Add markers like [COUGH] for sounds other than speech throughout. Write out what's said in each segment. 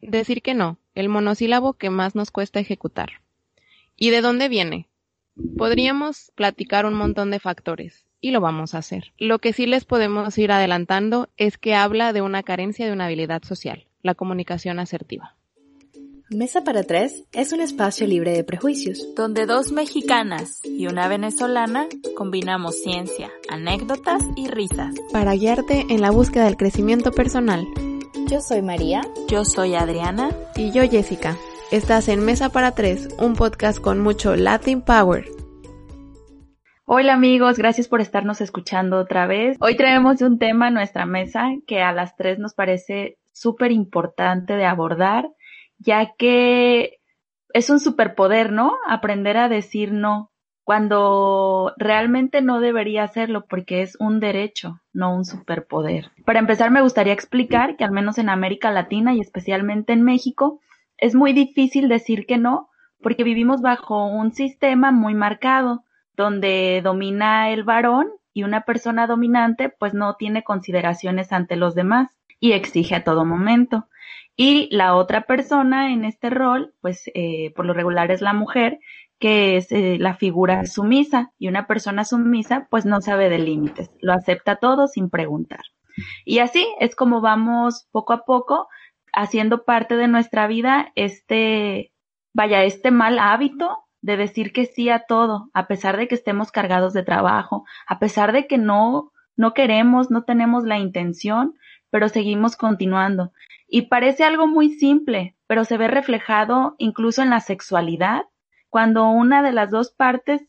decir que no, el monosílabo que más nos cuesta ejecutar. ¿Y de dónde viene? Podríamos platicar un montón de factores, y lo vamos a hacer. Lo que sí les podemos ir adelantando es que habla de una carencia de una habilidad social, la comunicación asertiva. Mesa para Tres es un espacio libre de prejuicios, donde dos mexicanas y una venezolana combinamos ciencia, anécdotas y risas. Para guiarte en la búsqueda del crecimiento personal. Yo soy María. Yo soy Adriana. Y yo Jessica. Estás en Mesa para Tres, un podcast con mucho Latin Power. Hola amigos, gracias por estarnos escuchando otra vez. Hoy traemos un tema a nuestra mesa que a las tres nos parece súper importante de abordar ya que es un superpoder, ¿no? Aprender a decir no cuando realmente no debería hacerlo porque es un derecho, no un superpoder. Para empezar, me gustaría explicar que al menos en América Latina y especialmente en México, es muy difícil decir que no porque vivimos bajo un sistema muy marcado donde domina el varón y una persona dominante pues no tiene consideraciones ante los demás y exige a todo momento. Y la otra persona en este rol, pues eh, por lo regular es la mujer, que es eh, la figura sumisa. Y una persona sumisa, pues no sabe de límites, lo acepta todo sin preguntar. Y así es como vamos poco a poco haciendo parte de nuestra vida este, vaya, este mal hábito de decir que sí a todo, a pesar de que estemos cargados de trabajo, a pesar de que no, no queremos, no tenemos la intención, pero seguimos continuando. Y parece algo muy simple, pero se ve reflejado incluso en la sexualidad, cuando una de las dos partes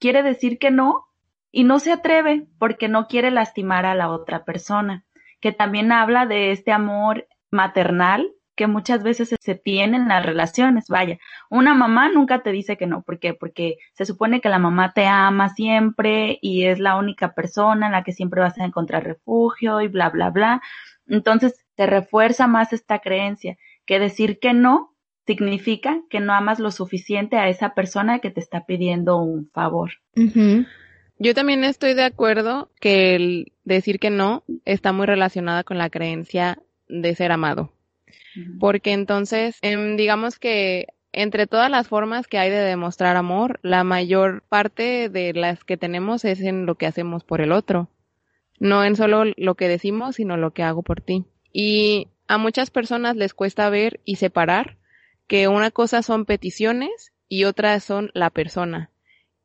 quiere decir que no y no se atreve porque no quiere lastimar a la otra persona, que también habla de este amor maternal que muchas veces se tiene en las relaciones. Vaya, una mamá nunca te dice que no. ¿Por qué? Porque se supone que la mamá te ama siempre y es la única persona en la que siempre vas a encontrar refugio y bla, bla, bla. Entonces te refuerza más esta creencia que decir que no significa que no amas lo suficiente a esa persona que te está pidiendo un favor. Yo también estoy de acuerdo que el decir que no está muy relacionada con la creencia de ser amado. Porque entonces, em, digamos que entre todas las formas que hay de demostrar amor, la mayor parte de las que tenemos es en lo que hacemos por el otro no en solo lo que decimos, sino lo que hago por ti. Y a muchas personas les cuesta ver y separar que una cosa son peticiones y otra son la persona.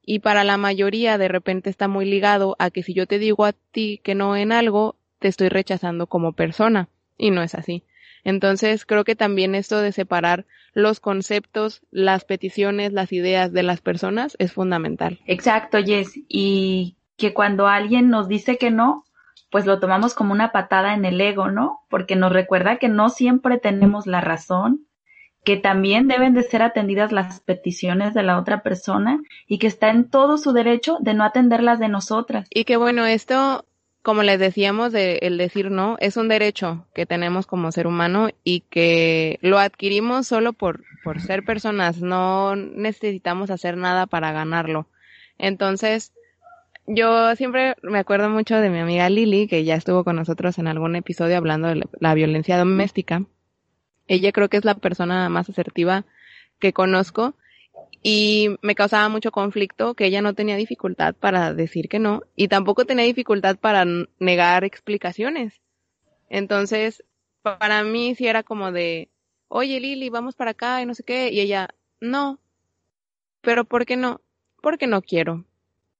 Y para la mayoría de repente está muy ligado a que si yo te digo a ti que no en algo, te estoy rechazando como persona. Y no es así. Entonces creo que también esto de separar los conceptos, las peticiones, las ideas de las personas es fundamental. Exacto, Jess. Y que cuando alguien nos dice que no, pues lo tomamos como una patada en el ego, ¿no? Porque nos recuerda que no siempre tenemos la razón, que también deben de ser atendidas las peticiones de la otra persona y que está en todo su derecho de no atenderlas de nosotras. Y que bueno, esto, como les decíamos, de el decir no, es un derecho que tenemos como ser humano y que lo adquirimos solo por, por ser personas, no necesitamos hacer nada para ganarlo. Entonces, yo siempre me acuerdo mucho de mi amiga Lili, que ya estuvo con nosotros en algún episodio hablando de la violencia doméstica. Ella creo que es la persona más asertiva que conozco y me causaba mucho conflicto que ella no tenía dificultad para decir que no y tampoco tenía dificultad para negar explicaciones. Entonces, para mí sí era como de, oye Lili, vamos para acá y no sé qué, y ella, no, pero ¿por qué no? Porque no quiero.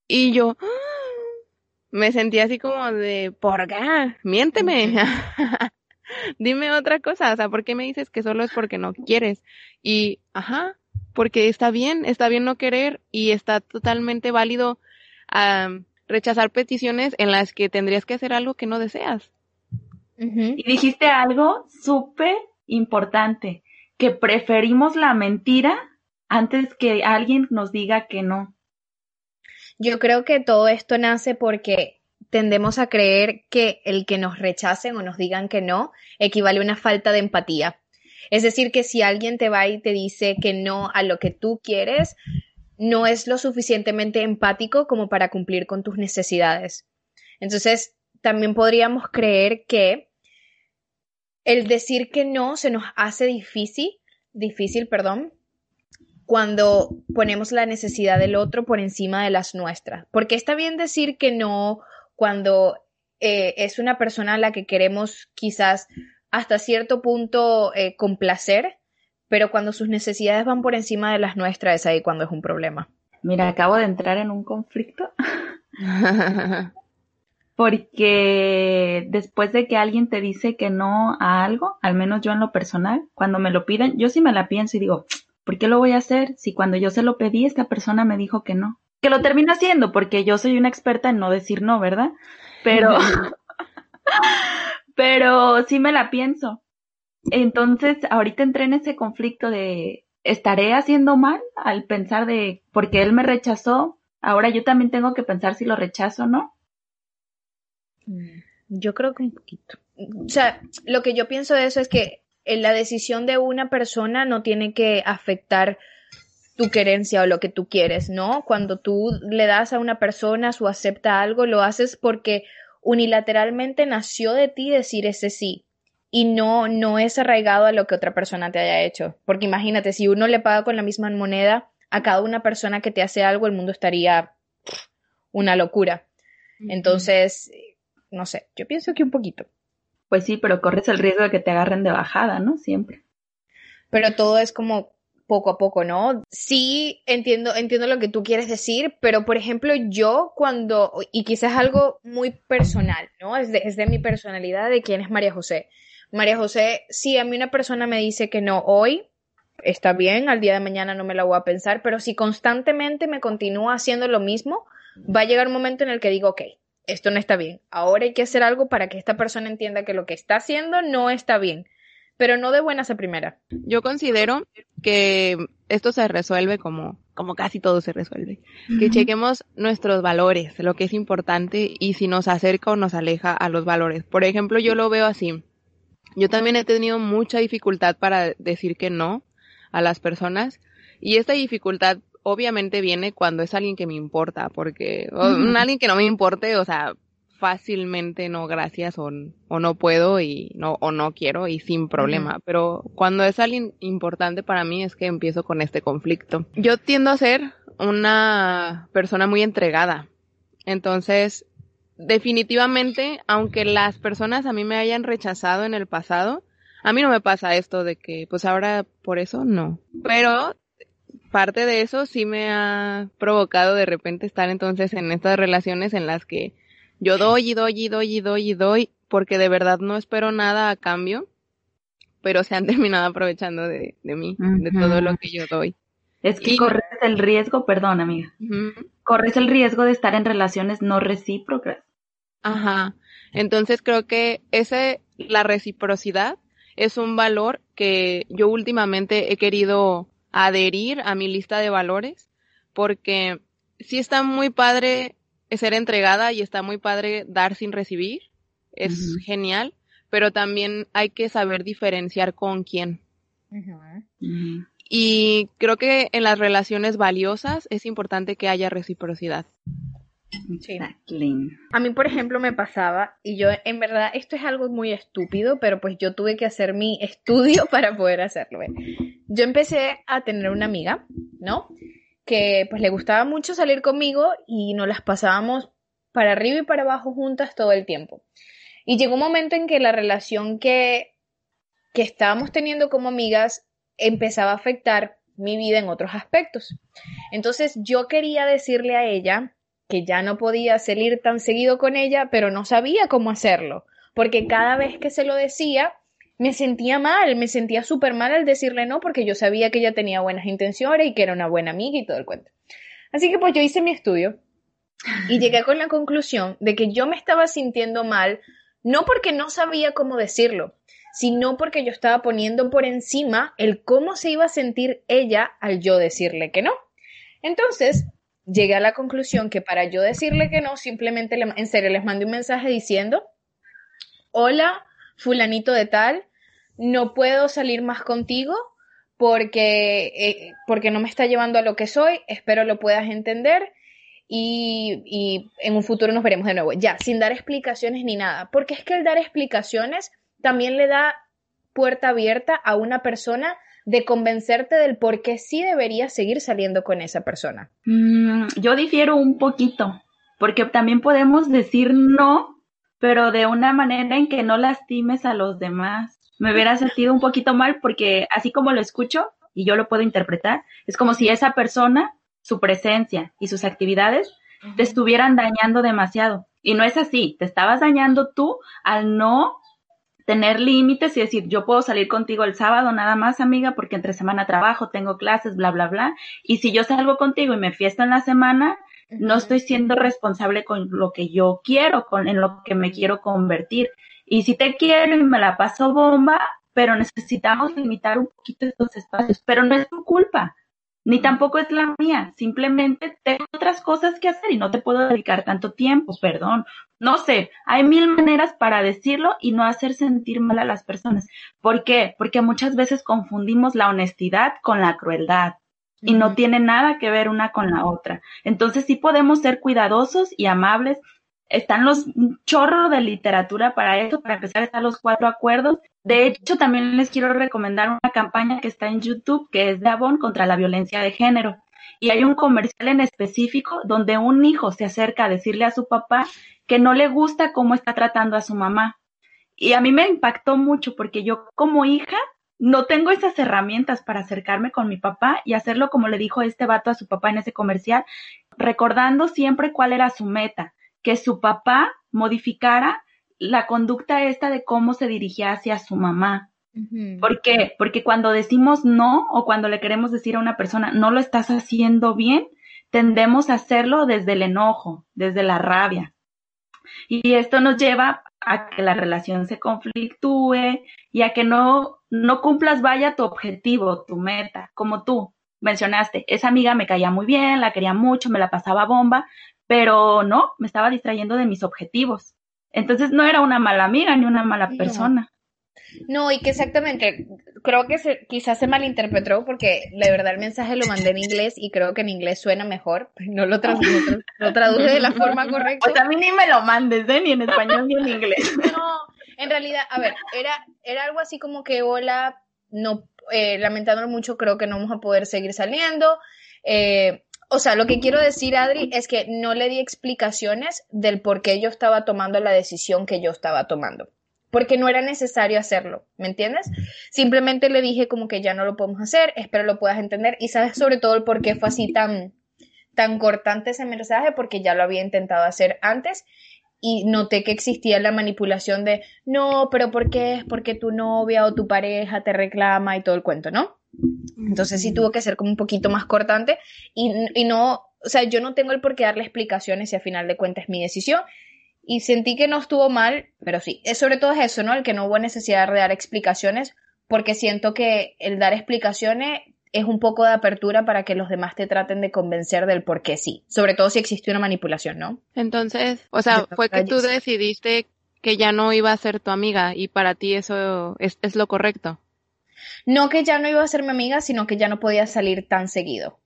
Y yo me sentí así como de, ¿por qué? Miénteme. [LAUGHS] [LAUGHS] Dime otra cosa, o sea, ¿por qué me dices que solo es porque no quieres? Y, ajá, porque está bien, está bien no querer y está totalmente válido rechazar peticiones en las que tendrías que hacer algo que no deseas. Y dijiste algo súper importante, que preferimos la mentira antes que alguien nos diga que no. Yo creo que todo esto nace porque tendemos a creer que el que nos rechacen o nos digan que no equivale a una falta de empatía. Es decir, que si alguien te va y te dice que no a lo que tú quieres, no es lo suficientemente empático como para cumplir con tus necesidades. Entonces, también podríamos creer que el decir que no se nos hace difícil, difícil, perdón, cuando ponemos la necesidad del otro por encima de las nuestras. Porque está bien decir que no cuando eh, es una persona a la que queremos quizás hasta cierto punto eh, complacer, pero cuando sus necesidades van por encima de las nuestras es ahí cuando es un problema. Mira, acabo de entrar en un conflicto. [LAUGHS] Porque después de que alguien te dice que no a algo, al menos yo en lo personal, cuando me lo piden, yo sí me la pienso y digo, ¿por qué lo voy a hacer si cuando yo se lo pedí esta persona me dijo que no? Que lo termino haciendo porque yo soy una experta en no decir no, ¿verdad? Pero, [LAUGHS] pero sí me la pienso. Entonces, ahorita entré en ese conflicto de, ¿estaré haciendo mal al pensar de, porque él me rechazó, ahora yo también tengo que pensar si lo rechazo o no? Mm, yo creo que un poquito. O sea, lo que yo pienso de eso es que la decisión de una persona no tiene que afectar tu querencia o lo que tú quieres, ¿no? Cuando tú le das a una persona su acepta algo, lo haces porque unilateralmente nació de ti decir ese sí y no, no es arraigado a lo que otra persona te haya hecho. Porque imagínate, si uno le paga con la misma moneda a cada una persona que te hace algo, el mundo estaría una locura. Entonces, no sé, yo pienso que un poquito. Pues sí, pero corres el riesgo de que te agarren de bajada, ¿no? Siempre. Pero todo es como poco a poco, ¿no? Sí, entiendo, entiendo lo que tú quieres decir, pero por ejemplo, yo cuando, y quizás algo muy personal, ¿no? Es de, es de mi personalidad, de quién es María José. María José, si a mí una persona me dice que no hoy, está bien, al día de mañana no me la voy a pensar, pero si constantemente me continúa haciendo lo mismo, va a llegar un momento en el que digo, ok, esto no está bien. Ahora hay que hacer algo para que esta persona entienda que lo que está haciendo no está bien, pero no de buenas a primera. Yo considero que esto se resuelve como, como casi todo se resuelve. Que chequemos nuestros valores, lo que es importante y si nos acerca o nos aleja a los valores. Por ejemplo, yo lo veo así. Yo también he tenido mucha dificultad para decir que no a las personas y esta dificultad obviamente viene cuando es alguien que me importa, porque alguien que no me importe, o sea, fácilmente no gracias o, o, no puedo y no o no quiero y sin problema, pero cuando es alguien importante para mí es que empiezo con este conflicto. Yo tiendo a ser una persona muy entregada. Entonces, definitivamente, aunque las personas a mí me hayan rechazado en el pasado, a mí no me pasa esto de que, pues ahora por eso no. Pero parte de eso sí me ha provocado de repente estar entonces en estas relaciones en las que yo doy y doy y doy y doy y doy porque de verdad no espero nada a cambio, pero se han [LAUGHS] terminado aprovechando de, de mí, de todo lo que yo doy. Es que corres el riesgo, perdón amiga, corres el riesgo de estar en relaciones no recíprocas. Ajá. Entonces creo que ese, la reciprocidad es un valor que yo últimamente he querido adherir a mi lista de valores porque sí está muy padre ser entregada y está muy padre dar sin recibir, es genial, pero también hay que saber diferenciar con quién. Y creo que en las relaciones valiosas es importante que haya reciprocidad. Sí. A mí, por ejemplo, me pasaba, y yo en verdad, esto es algo muy estúpido, pero pues yo tuve que hacer mi [LAUGHS] estudio para poder hacerlo. Yo empecé a tener una amiga, ¿no? Que pues le gustaba mucho salir conmigo y nos las pasábamos para arriba y para abajo juntas todo el tiempo. Y llegó un momento en que la relación que, que estábamos teniendo como amigas empezaba a afectar mi vida en otros aspectos. Entonces yo quería decirle a ella que ya no podía salir tan seguido con ella, pero no sabía cómo hacerlo, porque cada vez que se lo decía, me sentía mal, me sentía súper mal al decirle no, porque yo sabía que ella tenía buenas intenciones y que era una buena amiga y todo el cuento. Así que pues yo hice mi estudio y llegué con la conclusión de que yo me estaba sintiendo mal, no porque no sabía cómo decirlo, sino porque yo estaba poniendo por encima el cómo se iba a sentir ella al yo decirle que no. Entonces, llegué a la conclusión que para yo decirle que no, simplemente en serio les mandé un mensaje diciendo, hola, fulanito de tal, no puedo salir más contigo porque, eh, porque no me está llevando a lo que soy, espero lo puedas entender y, en un futuro nos veremos de nuevo. Ya, sin dar explicaciones ni nada, porque es que el dar explicaciones también le da puerta abierta a una persona de convencerte del por qué sí deberías seguir saliendo con esa persona. Mm, yo difiero un poquito, porque también podemos decir no, pero de una manera en que no lastimes a los demás. Me hubiera sentido un poquito mal porque así como lo escucho y yo lo puedo interpretar, es como si esa persona, su presencia y sus actividades te estuvieran dañando demasiado. Y no es así, te estabas dañando tú al no tener límites y decir, yo puedo salir contigo el sábado nada más, amiga, porque entre semana trabajo, tengo clases, bla, bla, bla. Y si yo salgo contigo y me fiesto en la semana, no estoy siendo responsable con lo que yo quiero, con en lo que me quiero convertir. Y si te quiero y me la paso bomba, pero necesitamos limitar un poquito estos espacios, pero no es tu culpa ni tampoco es la mía, simplemente tengo otras cosas que hacer y no te puedo dedicar tanto tiempo, perdón. No sé, hay mil maneras para decirlo y no hacer sentir mal a las personas. ¿Por qué? Porque muchas veces confundimos la honestidad con la crueldad y no tiene nada que ver una con la otra. Entonces sí podemos ser cuidadosos y amables. Están los chorros de literatura para eso, para empezar están los cuatro acuerdos de hecho, también les quiero recomendar una campaña que está en YouTube, que es de Avon contra la violencia de género. Y hay un comercial en específico donde un hijo se acerca a decirle a su papá que no le gusta cómo está tratando a su mamá. Y a mí me impactó mucho porque yo como hija no tengo esas herramientas para acercarme con mi papá y hacerlo como le dijo este vato a su papá en ese comercial, recordando siempre cuál era su meta, que su papá modificara la conducta esta de cómo se dirigía hacia su mamá. ¿Por qué? Porque cuando decimos no o cuando le queremos decir a una persona no lo estás haciendo bien, tendemos a hacerlo desde el enojo, desde la rabia. Y esto nos lleva a que la relación se conflictúe y a que no, no cumplas vaya tu objetivo, tu meta, como tú mencionaste. Esa amiga me caía muy bien, la quería mucho, me la pasaba bomba, pero no, me estaba distrayendo de mis objetivos. Entonces no era una mala amiga ni una mala persona. No, y que exactamente, creo que se, quizás se malinterpretó porque de verdad el mensaje lo mandé en inglés y creo que en inglés suena mejor, [LAUGHS] no lo, lo traduje de la [LAUGHS] forma correcta. Pues a mí ni me lo mandes, ¿eh? ni en español ni en inglés. [LAUGHS] No, en realidad, a ver, era, era algo así como que, hola, no, eh, lamentándolo mucho, creo que no vamos a poder seguir saliendo. Eh, o sea, lo que quiero decir, Adri, es que no le di explicaciones del por qué yo estaba tomando la decisión que yo estaba tomando. Porque no era necesario hacerlo, ¿me entiendes? Simplemente le dije como que ya no lo podemos hacer, espero lo puedas entender y sabes sobre todo el por qué fue así tan, tan cortante ese mensaje, porque ya lo había intentado hacer antes y noté que existía la manipulación de, no, pero ¿por qué es porque tu novia o tu pareja te reclama y todo el cuento, ¿no? Entonces sí tuvo que ser como un poquito más cortante y, y no, o sea, yo no tengo el por qué darle explicaciones y a final de cuentas es mi decisión. Y sentí que no estuvo mal, pero sí, es sobre todo eso, ¿no? El que no hubo necesidad de dar explicaciones, porque siento que el dar explicaciones es un poco de apertura para que los demás te traten de convencer del por qué sí, sobre todo si existe una manipulación, ¿no? Entonces, o sea, fue que tú decidiste que ya no iba a ser tu amiga y para ti eso es, es lo correcto. No que ya no iba a ser mi amiga, sino que ya no podía salir tan seguido.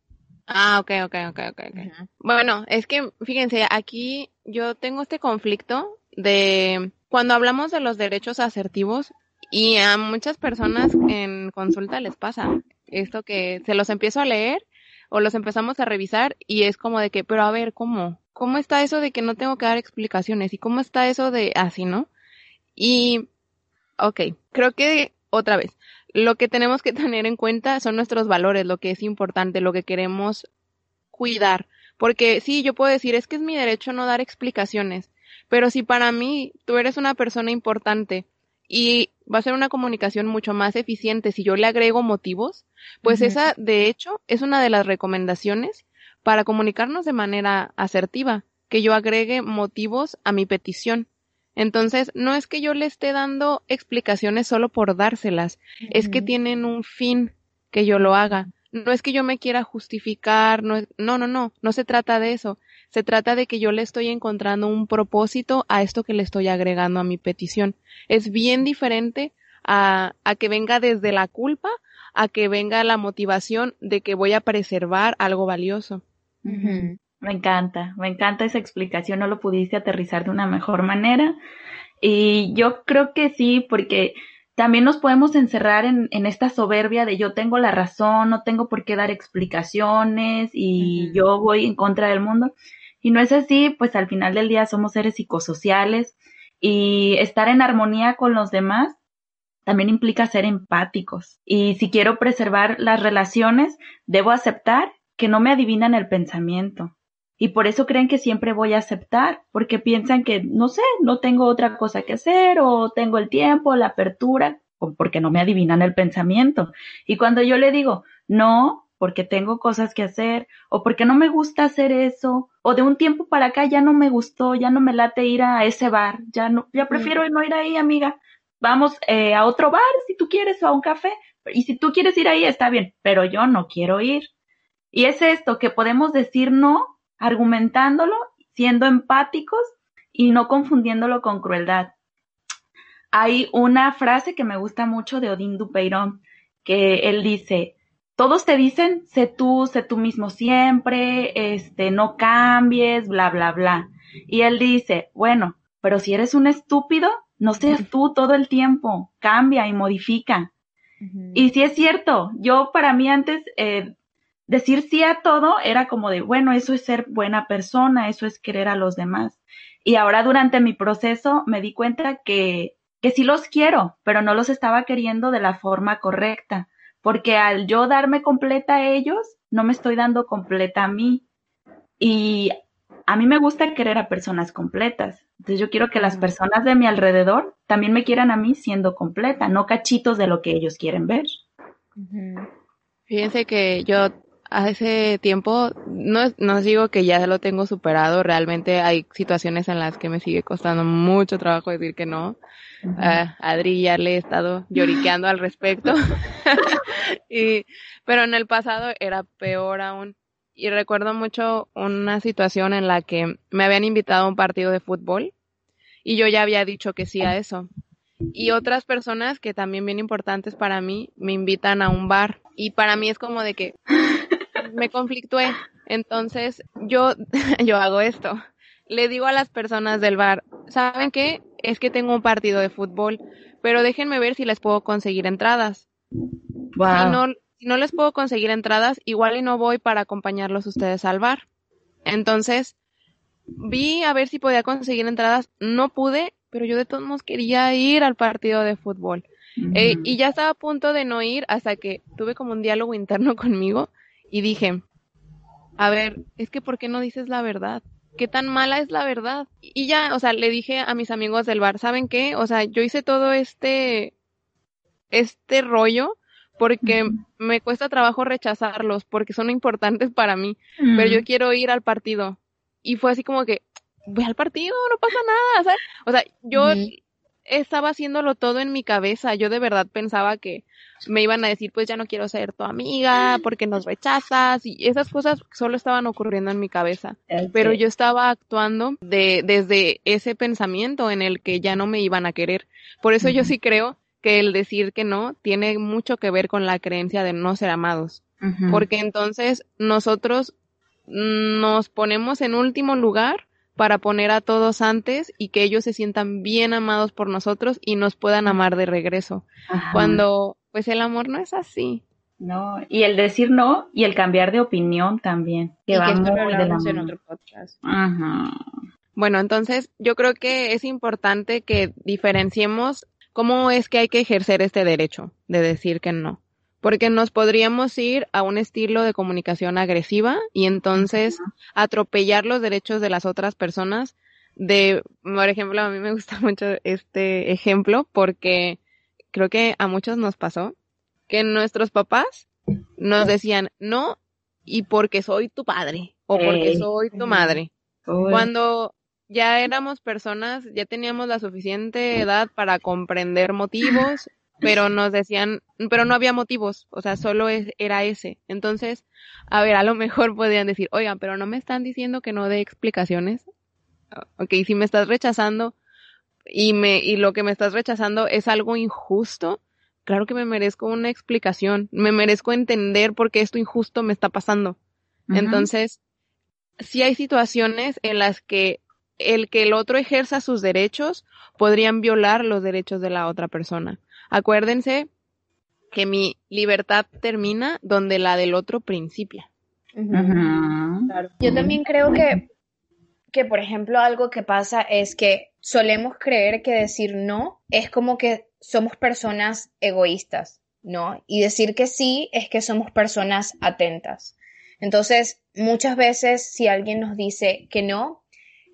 Ah, ok, ok, ok, ok. okay. Bueno, es que fíjense, aquí yo tengo este conflicto de cuando hablamos de los derechos asertivos y a muchas personas en consulta les pasa esto que se los empiezo a leer o los empezamos a revisar y es como de que, pero a ver, ¿cómo? ¿Cómo está eso de que no tengo que dar explicaciones? ¿Y cómo está eso de así, no? Y, ok, creo que otra vez, lo que tenemos que tener en cuenta son nuestros valores, lo que es importante, lo que queremos cuidar. Porque sí, yo puedo decir, es que es mi derecho no dar explicaciones, pero si para mí tú eres una persona importante y va a ser una comunicación mucho más eficiente si yo le agrego motivos, pues esa, de hecho, es una de las recomendaciones para comunicarnos de manera asertiva, que yo agregue motivos a mi petición. Entonces, no es que yo le esté dando explicaciones solo por dárselas, es que tienen un fin que yo lo haga. No es que yo me quiera justificar, no, no, no, no, no se trata de eso. Se trata de que yo le estoy encontrando un propósito a esto que le estoy agregando a mi petición. Es bien diferente a, a que venga desde la culpa a que venga la motivación de que voy a preservar algo valioso. Me encanta, me encanta esa explicación, no lo pudiste aterrizar de una mejor manera. Y yo creo que sí, porque también nos podemos encerrar en, en, esta soberbia de yo tengo la razón, no tengo por qué dar explicaciones y yo voy en contra del mundo. Y no es así, pues al final del día somos seres psicosociales y estar en armonía con los demás también implica ser empáticos. Y si quiero preservar las relaciones, debo aceptar que no me adivinan el pensamiento. Y por eso creen que siempre voy a aceptar, porque piensan que, no sé, no tengo otra cosa que hacer o tengo el tiempo, la apertura, o porque no me adivinan el pensamiento. Y cuando yo le digo, no, porque tengo cosas que hacer, o porque no me gusta hacer eso, o de un tiempo para acá ya no me gustó, ya no me late ir a ese bar, ya no, ya prefiero no ir ahí, amiga. Vamos eh, a otro bar si tú quieres o a un café. Y si tú quieres ir ahí, está bien, pero yo no quiero ir. Y es esto, que podemos decir no argumentándolo, siendo empáticos y no confundiéndolo con crueldad. Hay una frase que me gusta mucho de Odín Dupeirón, que él dice, todos te dicen, sé tú, sé tú mismo siempre, este, no cambies, bla, bla, bla. Y él dice, bueno, pero si eres un estúpido, no seas tú todo el tiempo, cambia y modifica. Y si es cierto, yo para mí antes eh, decir sí a todo era como de, bueno, eso es ser buena persona, eso es querer a los demás. Y ahora durante mi proceso me di cuenta que, que sí los quiero, pero no los estaba queriendo de la forma correcta, porque al yo darme completa a ellos, no me estoy dando completa a mí. Y a mí me gusta querer a personas completas. Entonces yo quiero que las personas de mi alrededor también me quieran a mí siendo completa, no cachitos de lo que ellos quieren ver. Fíjense que yo hace tiempo, no, no digo que ya lo tengo superado, realmente hay situaciones en las que me sigue costando mucho trabajo decir que no. a Adri ya le he estado lloriqueando al respecto. [LAUGHS] [LAUGHS] y, pero en el pasado era peor aún. Y recuerdo mucho una situación en la que me habían invitado a un partido de fútbol y yo ya había dicho que sí a eso. Y otras personas que también bien importantes para mí me invitan a un bar y para mí es como de que me conflictué. Entonces, yo, [LAUGHS] yo hago esto. Le digo a las personas del bar, ¿saben qué? Es que tengo un partido de fútbol, pero déjenme ver si les puedo conseguir entradas. Si, no, si no les puedo conseguir entradas, igual y no voy para acompañarlos ustedes al bar. Entonces, vi a ver si podía conseguir entradas, no pude, pero yo de todos modos quería ir al partido de fútbol. Eh, y ya estaba a punto de no ir hasta que tuve como un diálogo interno [LAUGHS] conmigo y dije, a ver, es que ¿por qué no dices la verdad? ¿Qué tan mala es la verdad? Y ya, o sea, le dije a mis amigos del bar, ¿saben qué? O sea, yo hice todo este, este rollo porque me cuesta trabajo rechazarlos, porque son importantes para mí, pero yo quiero ir al partido. Y fue así como que, voy al partido, no pasa nada, ¿sabes? O sea, yo estaba haciéndolo todo en mi cabeza, yo de verdad pensaba que, me iban a decir, pues ya no quiero ser tu amiga porque nos rechazas y esas cosas solo estaban ocurriendo en mi cabeza. Pero yo estaba actuando de, desde ese pensamiento en el que ya no me iban a querer. Por eso yo sí creo que el decir que no tiene mucho que ver con la creencia de no ser amados. Porque entonces nosotros nos ponemos en último lugar para poner a todos antes y que ellos se sientan bien amados por nosotros y nos puedan amar de regreso. Cuando pues el amor no es así. No, y el decir no y el cambiar de opinión también. Que y que en otro podcast. Ajá. Bueno, entonces yo creo que es importante que diferenciemos cómo es que hay que ejercer este derecho de decir que no. Porque nos podríamos ir a un estilo de comunicación agresiva y entonces atropellar los derechos de las otras personas. De, por ejemplo, a mí me gusta [LAUGHS] mucho este ejemplo porque creo que a muchos nos pasó, que nuestros papás nos decían no y porque soy tu padre o porque soy tu madre. Cuando ya éramos personas, ya teníamos la suficiente edad para comprender motivos, pero nos decían, pero no había motivos, o sea, solo era ese. Entonces, a ver, a lo mejor podían decir, oigan, pero no me están diciendo que no dé explicaciones. Ok, si me estás rechazando, y me y lo que me estás rechazando es algo injusto, claro que me merezco una explicación, me merezco entender por qué esto injusto me está pasando. Entonces, si hay situaciones en las que el que el otro ejerza sus derechos podrían violar los derechos de la otra persona. Acuérdense que mi libertad termina donde la del otro principia. Yo también creo que, que, por ejemplo, algo que pasa es que solemos creer que decir no es como que somos personas egoístas, ¿no? Y decir que sí es que somos personas atentas. Entonces, muchas veces si alguien nos dice que no,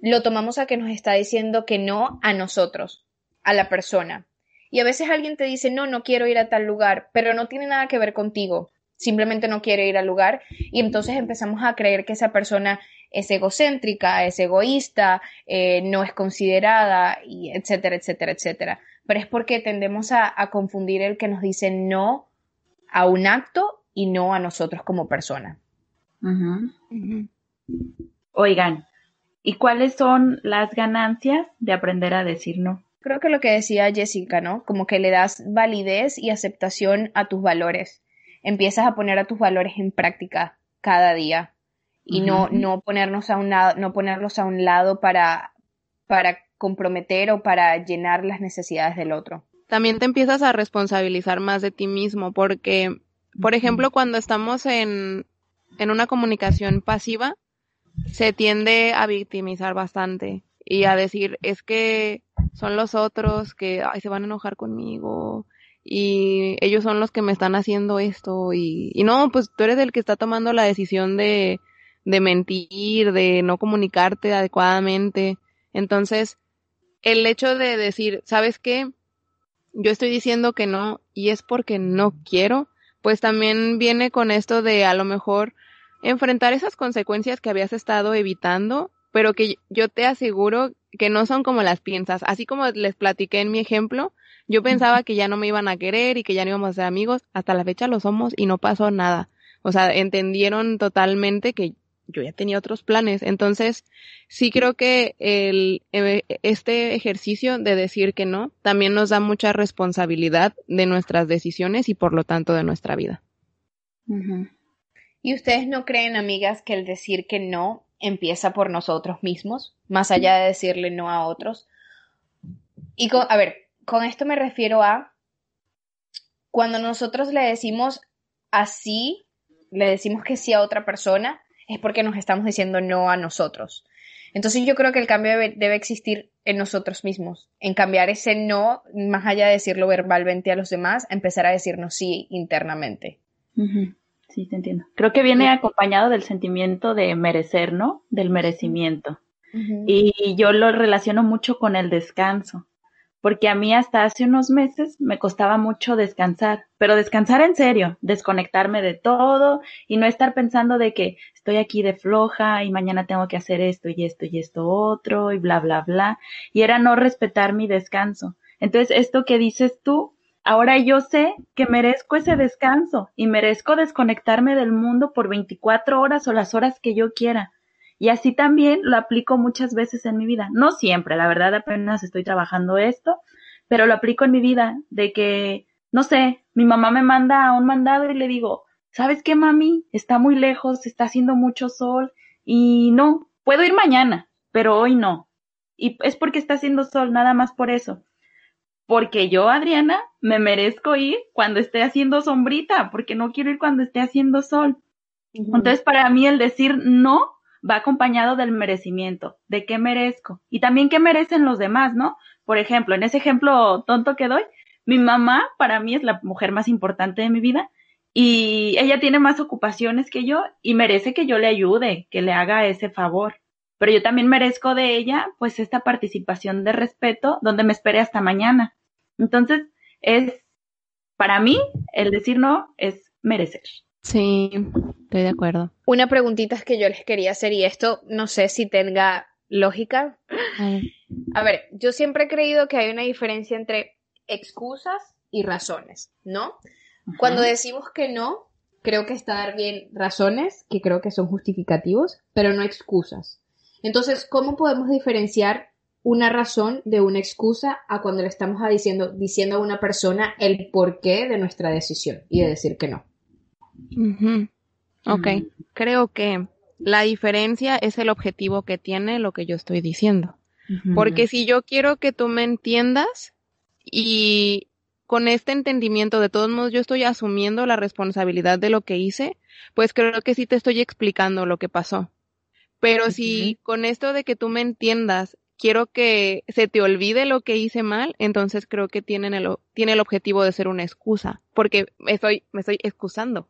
lo tomamos a que nos está diciendo que no a nosotros, a la persona. Y a veces alguien te dice, no, no quiero ir a tal lugar, pero no tiene nada que ver contigo, simplemente no quiere ir al lugar y entonces empezamos a creer que esa persona es egocéntrica, es egoísta, eh, no es considerada, y etcétera, etcétera, etcétera. Pero es porque tendemos a, confundir el que nos dice no a un acto y no a nosotros como persona. Oigan, ¿y cuáles son las ganancias de aprender a decir no? Creo que lo que decía Jessica, ¿no? Como que le das validez y aceptación a tus valores. Empiezas a poner a tus valores en práctica cada día y no, no ponernos a un lado, no ponerlos a un lado para, para comprometer o para llenar las necesidades del otro. También te empiezas a responsabilizar más de ti mismo porque, por ejemplo, cuando estamos en, en una comunicación pasiva, se tiende a victimizar bastante y a decir, es que son los otros que ay, se van a enojar conmigo y ellos son los que me están haciendo esto y, y no, pues tú eres el que está tomando la decisión de, de mentir, de no comunicarte adecuadamente. Entonces, el hecho de decir, ¿sabes qué? Yo estoy diciendo que no y es porque no quiero, pues también viene con esto de a lo mejor enfrentar esas consecuencias que habías estado evitando, pero que yo te aseguro que no son como las piensas. Así como les platiqué en mi ejemplo, yo pensaba que ya no me iban a querer y que ya no íbamos a ser amigos, hasta la fecha lo somos y no pasó nada. O sea, entendieron totalmente que yo ya tenía otros planes. Entonces, sí creo que el, eh, este ejercicio de decir que no también nos da mucha responsabilidad de nuestras decisiones y por lo tanto de nuestra vida. ¿Y ustedes no creen, amigas, que el decir que no empieza por nosotros mismos, más allá de decirle no a otros? Y a ver, con esto me refiero a cuando nosotros le decimos así, le decimos que sí a otra persona, es porque nos estamos diciendo no a nosotros. Entonces yo creo que el cambio debe, existir en nosotros mismos, en cambiar ese no, más allá de decirlo verbalmente a los demás, empezar a decirnos sí internamente. Sí, te entiendo. Creo que viene acompañado del sentimiento de merecer, ¿no? Del merecimiento. Y yo lo relaciono mucho con el descanso porque a mí hasta hace unos meses me costaba mucho descansar, pero descansar en serio, desconectarme de todo y no estar pensando de que estoy aquí de floja y mañana tengo que hacer esto y esto y esto otro y bla, bla, bla. Y era no respetar mi descanso. Entonces, esto que dices tú, ahora yo sé que merezco ese descanso y merezco desconectarme del mundo por 24 horas o las horas que yo quiera y así también lo aplico muchas veces en mi vida. No siempre, la verdad apenas estoy trabajando esto, pero lo aplico en mi vida de que, no sé, mi mamá me manda a un mandado y le digo, ¿sabes qué, mami? Está muy lejos, está haciendo mucho sol y no, puedo ir mañana, pero hoy no. Y es porque está haciendo sol, nada más por eso. Porque yo, Adriana, me merezco ir cuando esté haciendo sombrita, porque no quiero ir cuando esté haciendo sol. Entonces, para mí el decir no va acompañado del merecimiento, de qué merezco y también qué merecen los demás, ¿no? Por ejemplo, en ese ejemplo tonto que doy, mi mamá para mí es la mujer más importante de mi vida y ella tiene más ocupaciones que yo y merece que yo le ayude, que le haga ese favor. Pero yo también merezco de ella pues esta participación de respeto donde me espere hasta mañana. Entonces, es para mí el decir no es merecer. Sí, estoy de acuerdo. Una preguntita que yo les quería hacer y esto no sé si tenga lógica. A ver, yo siempre he creído que hay una diferencia entre excusas y razones, ¿no? Cuando decimos que no, creo que está dar bien razones, que creo que son justificativos, pero no excusas. Entonces, ¿cómo podemos diferenciar una razón de una excusa a cuando le estamos diciendo, diciendo a una persona el porqué de nuestra decisión y de decir que no? Ok, creo que la diferencia es el objetivo que tiene lo que yo estoy diciendo. Porque si yo quiero que tú me entiendas y con este entendimiento, de todos modos, yo estoy asumiendo la responsabilidad de lo que hice, pues creo que sí te estoy explicando lo que pasó. Pero si con esto de que tú me entiendas, quiero que se te olvide lo que hice mal, entonces creo que tienen el, tiene el objetivo de ser una excusa, porque me estoy, me estoy excusando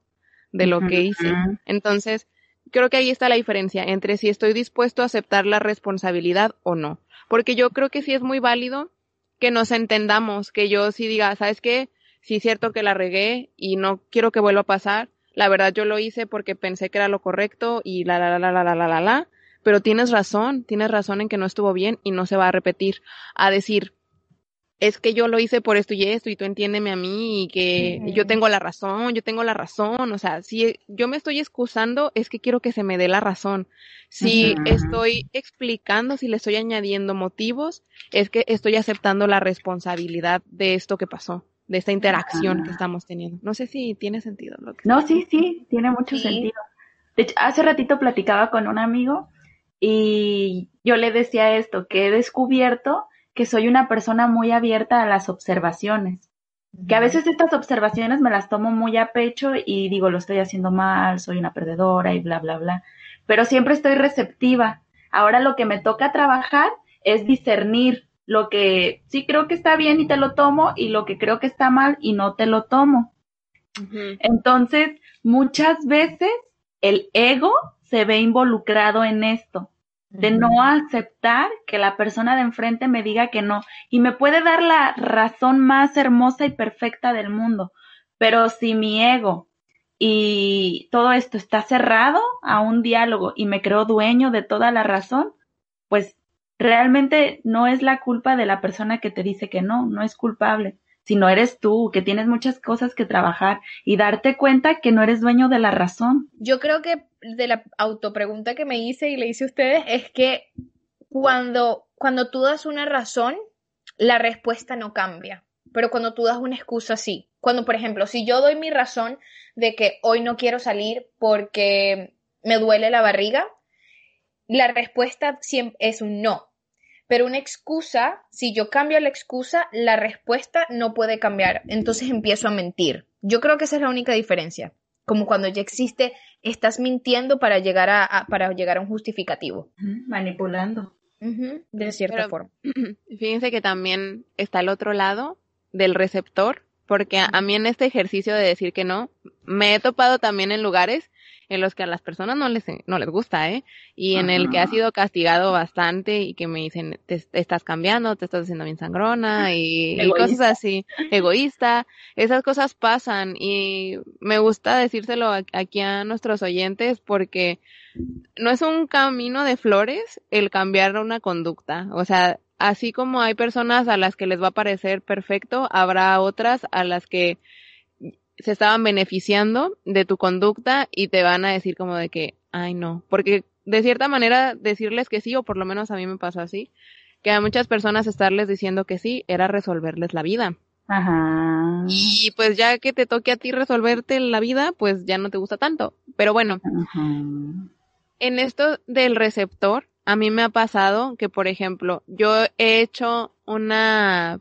de lo que hice. Entonces, creo que ahí está la diferencia entre si estoy dispuesto a aceptar la responsabilidad o no. Porque yo creo que sí es muy válido que nos entendamos, que yo sí diga, ¿sabes qué? Sí es cierto que la regué y no quiero que vuelva a pasar. La verdad yo lo hice porque pensé que era lo correcto y la la la la la la la la. Pero tienes razón, tienes razón en que no estuvo bien y no se va a repetir. A decir, es que yo lo hice por esto y esto y tú entiéndeme a mí y que yo tengo la razón, yo tengo la razón, o sea, si yo me estoy excusando es que quiero que se me dé la razón. Si estoy explicando, si le estoy añadiendo motivos, es que estoy aceptando la responsabilidad de esto que pasó, de esta interacción que estamos teniendo. No sé si tiene sentido lo que No, sí, sí, tiene mucho sentido. De hecho, hace ratito platicaba con un amigo y yo le decía esto, que he descubierto que soy una persona muy abierta a las observaciones. Que a veces estas observaciones me las tomo muy a pecho y digo, lo estoy haciendo mal, soy una perdedora y bla, bla, bla. Pero siempre estoy receptiva. Ahora lo que me toca trabajar es discernir lo que sí creo que está bien y te lo tomo y lo que creo que está mal y no te lo tomo. Entonces, muchas veces el ego se ve involucrado en esto de no aceptar que la persona de enfrente me diga que no. Y me puede dar la razón más hermosa y perfecta del mundo. Pero si mi ego y todo esto está cerrado a un diálogo y me creo dueño de toda la razón, pues realmente no es la culpa de la persona que te dice que no, no es culpable si no eres tú, que tienes muchas cosas que trabajar y darte cuenta que no eres dueño de la razón. Yo creo que de la autopregunta que me hice y le hice a ustedes es que cuando, cuando tú das una razón, la respuesta no cambia. Pero cuando tú das una excusa, sí. Cuando, por ejemplo, si yo doy mi razón de que hoy no quiero salir porque me duele la barriga, la respuesta siempre es un no. Pero una excusa, si yo cambio la excusa, la respuesta no puede cambiar. Entonces empiezo a mentir. Yo creo que esa es la única diferencia. Como cuando ya existe, estás mintiendo para llegar a, para llegar a un justificativo. Manipulando. de cierta forma. [CLEARS THROAT] Fíjense que también está el otro lado del receptor, porque a, mí en este ejercicio de decir que no, me he topado también en lugares en los que a las personas no les, no les gusta, ¿eh? Y en el que ha sido castigado bastante y que me dicen, te, estás cambiando, te estás haciendo bien sangrona y, cosas así, egoísta. Esas cosas pasan y me gusta decírselo aquí a nuestros oyentes porque no es un camino de flores el cambiar una conducta. O sea, así como hay personas a las que les va a parecer perfecto, habrá otras a las que se estaban beneficiando de tu conducta y te van a decir como de que, ay no, porque de cierta manera decirles que sí, o por lo menos a mí me pasó así, que a muchas personas estarles diciendo que sí era resolverles la vida. Ajá. Y pues ya que te toque a ti resolverte la vida, pues ya no te gusta tanto. Pero bueno, en esto del receptor, a mí me ha pasado que, por ejemplo, yo he hecho una...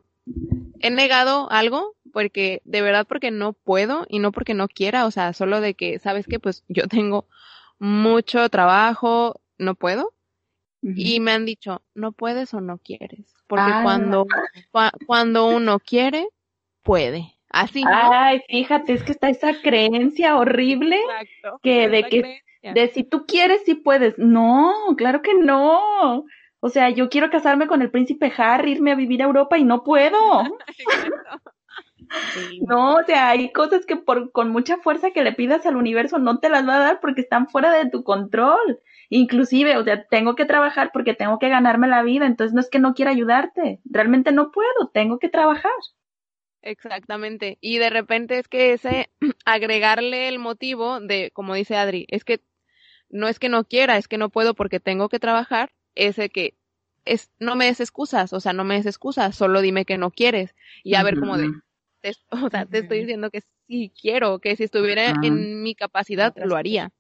He negado algo porque de verdad porque no puedo y no porque no quiera, o sea, solo de que, sabes que pues yo tengo mucho trabajo, no puedo. Y me han dicho, no puedes o no quieres. Porque ah. cuando, cuando uno quiere, puede. Así. Ay, fíjate, es que está esa creencia horrible que de que de si tú quieres sí puedes. No, claro que no. O sea, yo quiero casarme con el príncipe Harry, irme a vivir a Europa y no puedo. [LAUGHS] No, o sea, hay cosas que por, con mucha fuerza que le pidas al universo no te las va a dar porque están fuera de tu control. Inclusive, o sea, tengo que trabajar porque tengo que ganarme la vida, entonces no es que no quiera ayudarte, realmente no puedo, tengo que trabajar. Exactamente. Y de repente es que ese [CLEARS THROAT] agregarle el motivo de, como dice Adri, es que no es que no quiera, es que no puedo porque tengo que trabajar, ese que es, no me des excusas, o sea, no me des excusas, solo dime que no quieres. Y a ver cómo de, te, o sea, te estoy diciendo que sí quiero, que si estuviera en mi capacidad lo haría.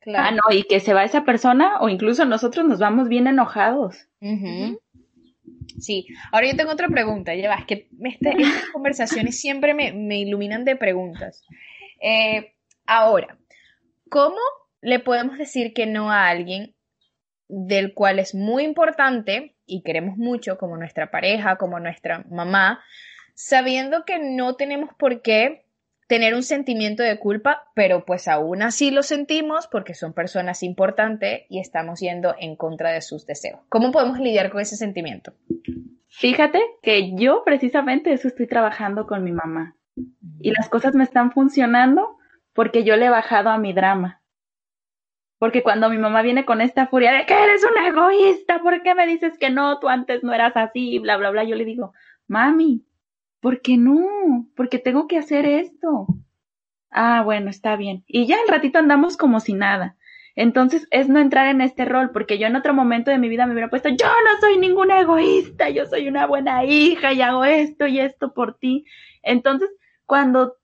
Claro. Ah, no, y que se va esa persona o incluso nosotros nos vamos bien enojados. Sí, ahora yo tengo otra pregunta, ya es que este, estas conversaciones siempre me, me iluminan de preguntas. Eh, ahora, ¿cómo le podemos decir que no a alguien del cual es muy importante y queremos mucho, como nuestra pareja, como nuestra mamá, sabiendo que no tenemos por qué tener un sentimiento de culpa, pero pues aún así lo sentimos porque son personas importantes y estamos yendo en contra de sus deseos. ¿Cómo podemos lidiar con ese sentimiento? Fíjate que yo precisamente eso estoy trabajando con mi mamá y las cosas me están funcionando porque yo le he bajado a mi drama. Porque cuando mi mamá viene con esta furia de que eres un egoísta, ¿por qué me dices que no? Tú antes no eras así, bla, bla, bla, yo le digo, mami, ¿por qué no? Porque tengo que hacer esto. Ah, bueno, está bien. Y ya el ratito andamos como si nada. Entonces es no entrar en este rol, porque yo en otro momento de mi vida me hubiera puesto, yo no soy ninguna egoísta, yo soy una buena hija y hago esto y esto por ti. Entonces, cuando,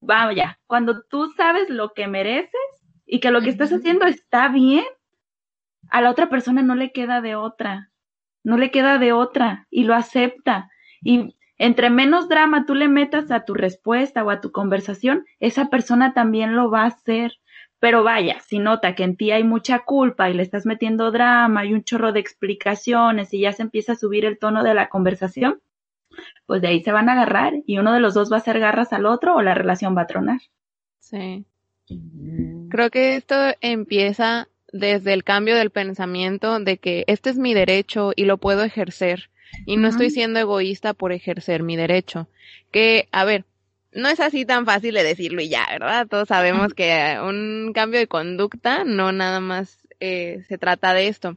vaya, cuando tú sabes lo que mereces y que lo que estás haciendo está bien, a la otra persona no le queda de otra, no le queda de otra y lo acepta. Y entre menos drama tú le metas a tu respuesta o a tu conversación, esa persona también lo va a hacer. Pero vaya, si nota que en ti hay mucha culpa y le estás metiendo drama y un chorro de explicaciones y ya se empieza a subir el tono de la conversación, pues de ahí se van a agarrar y uno de los dos va a hacer garras al otro o la relación va a tronar. Sí. Creo que esto empieza desde el cambio del pensamiento de que este es mi derecho y lo puedo ejercer y no estoy siendo egoísta por ejercer mi derecho. Que, a ver, no es así tan fácil de decirlo y ya, ¿verdad? Todos sabemos que un cambio de conducta no nada más eh, se trata de esto.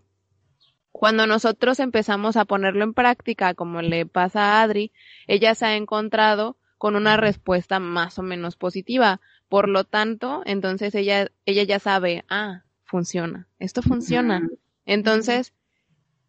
Cuando nosotros empezamos a ponerlo en práctica, como le pasa a Adri, ella se ha encontrado con una respuesta más o menos positiva. Por lo tanto, entonces ella, ella ya sabe, ah, funciona, esto funciona. Entonces,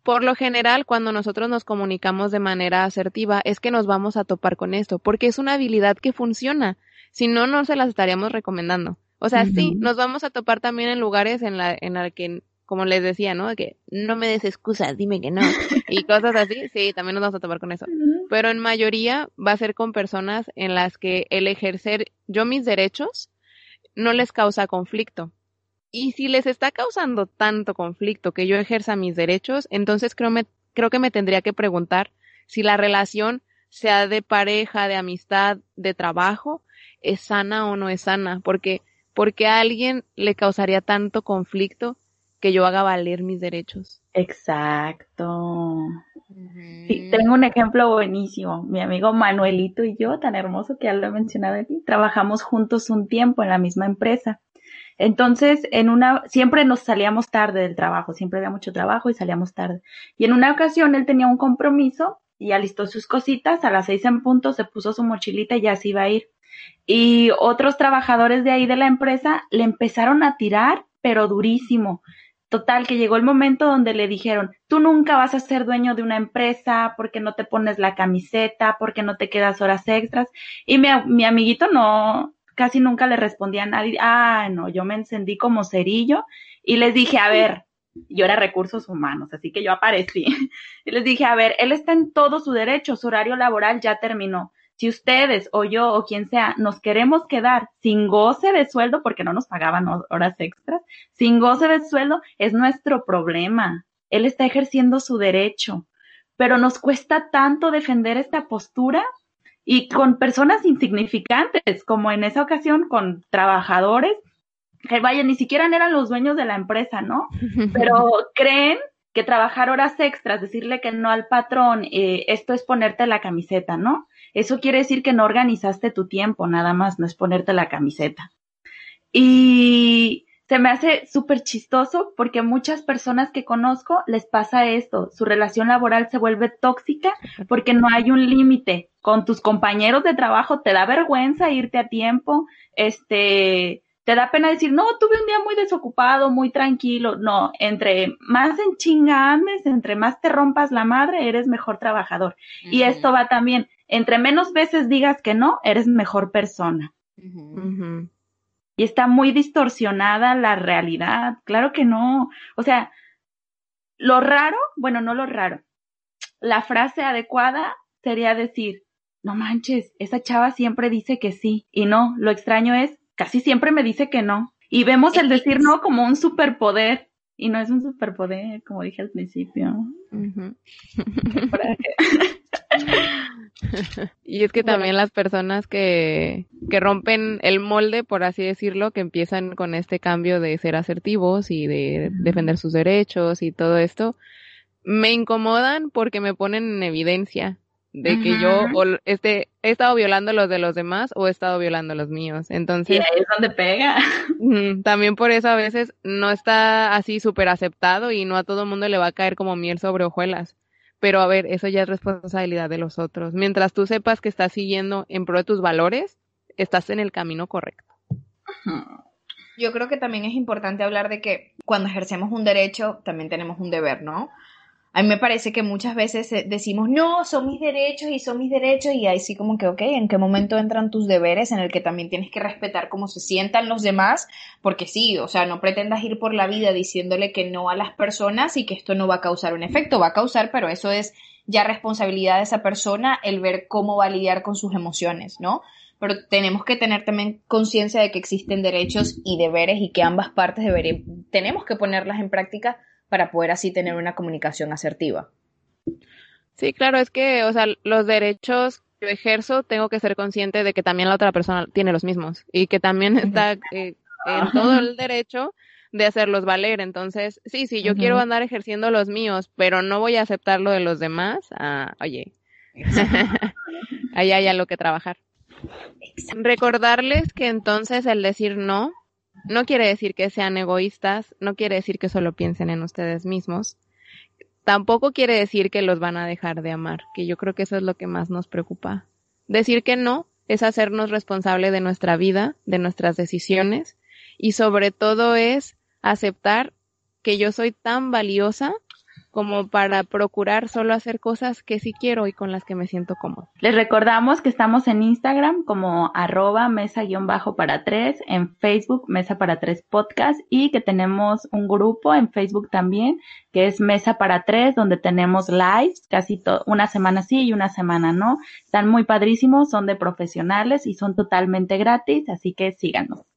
por lo general, cuando nosotros nos comunicamos de manera asertiva, es que nos vamos a topar con esto, porque es una habilidad que funciona. Si no, no se las estaríamos recomendando. O sea, sí, nos vamos a topar también en lugares en la, en la que, como les decía, ¿no? Que no me des excusas, dime que no. Y [LAUGHS] cosas así, sí, también nos vamos a topar con eso. Pero en mayoría va a ser con personas en las que el ejercer yo mis derechos no les causa conflicto. Y si les está causando tanto conflicto que yo ejerza mis derechos, entonces creo, me, creo que me tendría que preguntar si la relación, sea de pareja, de amistad, de trabajo, es sana o no es sana, porque porque a alguien le causaría tanto conflicto que yo haga valer mis derechos. Exacto. tengo un ejemplo buenísimo. Mi amigo Manuelito y yo, tan hermoso que ya lo he mencionado aquí, trabajamos juntos un tiempo en la misma empresa. Entonces, en una, siempre nos salíamos tarde del trabajo, siempre había mucho trabajo y salíamos tarde. Y en una ocasión él tenía un compromiso y alistó sus cositas, a las seis en punto se puso su mochilita y ya se iba a ir. Y otros trabajadores de ahí de la empresa le empezaron a tirar, pero durísimo. Total, que llegó el momento donde le dijeron, tú nunca vas a ser dueño de una empresa porque no te pones la camiseta, porque no te quedas horas extras. Y mi, mi amiguito no, casi nunca le respondía a nadie, ah, no, yo me encendí como cerillo y les dije, a ver, yo era recursos humanos, así que yo aparecí. [LAUGHS] Y les dije, a ver, él está en todo su derecho, su horario laboral ya terminó. Si ustedes o yo o quien sea nos queremos quedar sin goce de sueldo, porque no nos pagaban horas extras, sin goce de sueldo, es nuestro problema. Él está ejerciendo su derecho. Pero nos cuesta tanto defender esta postura y con personas insignificantes, como en esa ocasión con trabajadores que vaya, ni siquiera eran los dueños de la empresa, ¿no? [LAUGHS] Pero creen que trabajar horas extras, decirle que no al patrón, eh, esto es ponerte la camiseta, ¿no? Eso quiere decir que no organizaste tu tiempo, nada más, no es ponerte la camiseta. Y se me hace súper chistoso porque muchas personas que conozco les pasa esto, su relación laboral se vuelve tóxica porque no hay un límite con tus compañeros de trabajo, te da vergüenza irte a tiempo, este, te da pena decir, no, tuve un día muy desocupado, muy tranquilo, no, entre más en chingames, entre más te rompas la madre, eres mejor trabajador. Y esto va también, entre menos veces digas que no, eres mejor persona y está muy distorsionada la realidad. Claro que no. O sea, lo raro, bueno, no lo raro. la frase adecuada sería decir, no manches, esa chava siempre dice que sí. Y no, lo extraño es, casi siempre me dice que no. Y vemos el decir no como un superpoder. Y no es un superpoder, como dije al principio. [LAUGHS] [LAUGHS] y es que también las personas que, que rompen el molde, por así decirlo, que empiezan con este cambio de ser asertivos y de defender sus derechos y todo esto, me incomodan porque me ponen en evidencia de que yo este, he estado violando los de los demás o he estado violando los míos. Entonces, y ahí es donde pega. [LAUGHS] También por eso a veces no está así súper aceptado y no a todo mundo le va a caer como miel sobre hojuelas. Pero a ver, eso ya es responsabilidad de los otros. Mientras tú sepas que estás siguiendo en pro de tus valores, estás en el camino correcto. Yo creo que también es importante hablar de que cuando ejercemos un derecho, también tenemos un deber, ¿no? A mí me parece que muchas veces eh, decimos, no, son mis derechos y son mis derechos y ahí sí como que, ok, ¿en qué momento entran tus deberes en el que también tienes que respetar cómo se sientan los demás? Porque sí, o sea, no pretendas ir por la vida diciéndole que no a las personas y que esto no va a causar un efecto, va a causar, pero eso es ya responsabilidad de esa persona el ver cómo va a lidiar con sus emociones, ¿no? Pero tenemos que tener también conciencia de que existen derechos y deberes y que ambas partes deberían, tenemos que ponerlas en práctica para poder así tener una comunicación asertiva. Sí, claro, es que, o sea, los derechos que yo ejerzo, tengo que ser consciente de que también la otra persona tiene los mismos y que también está eh, en todo el derecho de hacerlos valer. Entonces, sí, sí, yo quiero andar ejerciendo los míos, pero no voy a aceptar lo de los demás. Ah, oye, [LAUGHS] ahí hay algo que trabajar. Recordarles que entonces el decir no no quiere decir que sean egoístas, no quiere decir que solo piensen en ustedes mismos. Tampoco quiere decir que los van a dejar de amar, que yo creo que eso es lo que más nos preocupa. Decir que no es hacernos responsable de nuestra vida, de nuestras decisiones y sobre todo es aceptar que yo soy tan valiosa como para procurar solo hacer cosas que sí quiero y con las que me siento cómodo. Les recordamos que estamos en Instagram como arroba mesa-bajo para tres, en Facebook Mesa para tres podcast y que tenemos un grupo en Facebook también que es Mesa para tres donde tenemos lives casi una semana sí y una semana no. Están muy padrísimos, son de profesionales y son totalmente gratis, así que síganos.